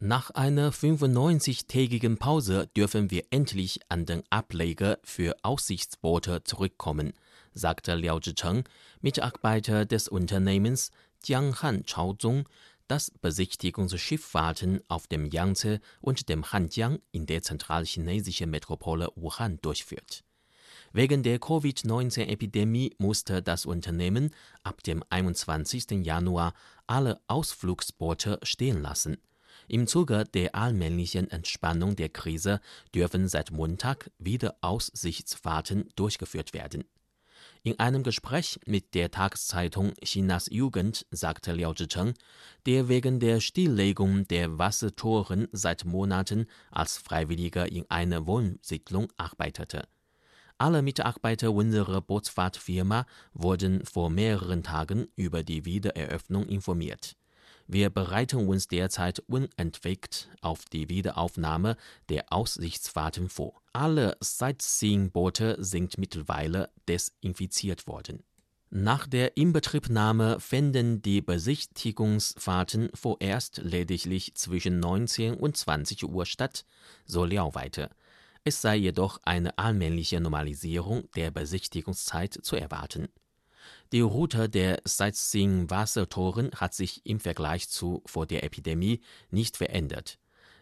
Nach einer 95-tägigen Pause dürfen wir endlich an den Ableger für Aussichtsboote zurückkommen, sagte Liao Zhicheng, Mitarbeiter des Unternehmens Jianghan Chaozong, das Besichtigungsschifffahrten auf dem Yangtze und dem Hanjiang in der zentralchinesischen Metropole Wuhan durchführt. Wegen der Covid-19-Epidemie musste das Unternehmen ab dem 21. Januar alle Ausflugsboote stehen lassen. Im Zuge der allmählichen Entspannung der Krise dürfen seit Montag wieder Aussichtsfahrten durchgeführt werden. In einem Gespräch mit der Tageszeitung Chinas Jugend sagte Liao Zhicheng, der wegen der Stilllegung der Wassertoren seit Monaten als Freiwilliger in einer Wohnsiedlung arbeitete. Alle Mitarbeiter unserer Bootsfahrtfirma wurden vor mehreren Tagen über die Wiedereröffnung informiert. Wir bereiten uns derzeit unentwegt auf die Wiederaufnahme der Aussichtsfahrten vor. Alle Sightseeing-Boote sind mittlerweile desinfiziert worden. Nach der Inbetriebnahme fänden die Besichtigungsfahrten vorerst lediglich zwischen 19 und 20 Uhr statt, so Liao weiter. Es sei jedoch eine allmähliche Normalisierung der Besichtigungszeit zu erwarten. Die Route der Sightseeing-Wassertoren hat sich im Vergleich zu vor der Epidemie nicht verändert.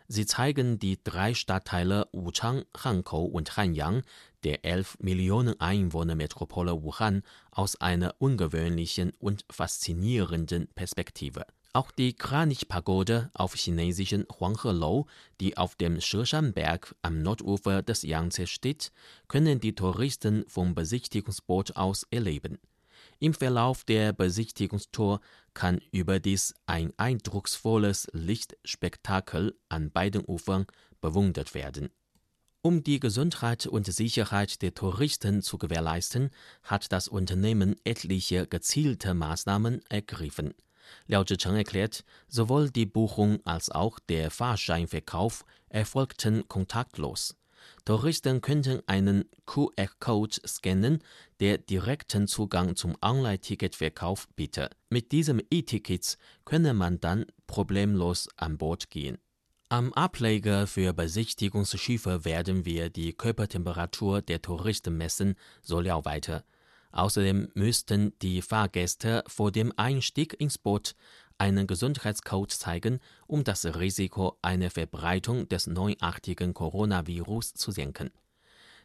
Sie zeigen die drei Stadtteile Wuchang, Hankou und Hanyang der 11 Millionen Einwohner-Metropole Wuhan aus einer ungewöhnlichen und faszinierenden Perspektive. Auch die Kranich-Pagode auf chinesischen Huanghelou, die auf dem Sheshan-Berg am Nordufer des Yangtze steht, können die Touristen vom Besichtigungsboot aus erleben. Im Verlauf der Besichtigungstour kann überdies ein eindrucksvolles Lichtspektakel an beiden Ufern bewundert werden. Um die Gesundheit und Sicherheit der Touristen zu gewährleisten, hat das Unternehmen etliche gezielte Maßnahmen ergriffen. Liao Zhicheng erklärt, sowohl die Buchung als auch der Fahrscheinverkauf erfolgten kontaktlos. Touristen könnten einen QR-Code scannen, der direkten Zugang zum Online-Ticketverkauf bietet. Mit diesem E-Tickets könne man dann problemlos an Bord gehen. Am Ableger für Besichtigungsschiffe werden wir die Körpertemperatur der Touristen messen, so Liao weiter. Außerdem müssten die Fahrgäste vor dem Einstieg ins Boot einen Gesundheitscode zeigen, um das Risiko einer Verbreitung des neuartigen Coronavirus zu senken.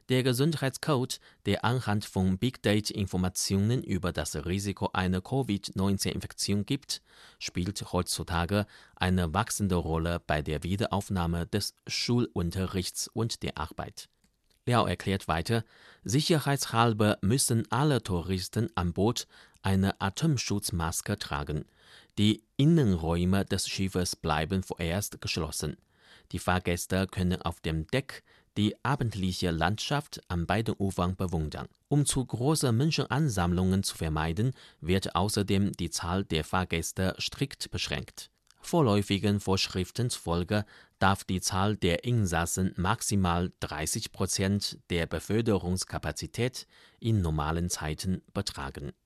Der Gesundheitscode, der anhand von Big Data Informationen über das Risiko einer Covid-19-Infektion gibt, spielt heutzutage eine wachsende Rolle bei der Wiederaufnahme des Schulunterrichts und der Arbeit. Liao erklärt weiter, sicherheitshalber müssen alle Touristen an Bord eine Atemschutzmaske tragen. Die Innenräume des Schiffes bleiben vorerst geschlossen. Die Fahrgäste können auf dem Deck die abendliche Landschaft an beiden Ufern bewundern. Um zu große Menschenansammlungen zu vermeiden, wird außerdem die Zahl der Fahrgäste strikt beschränkt. Vorläufigen Vorschriften zufolge darf die Zahl der Insassen maximal 30 Prozent der Beförderungskapazität in normalen Zeiten betragen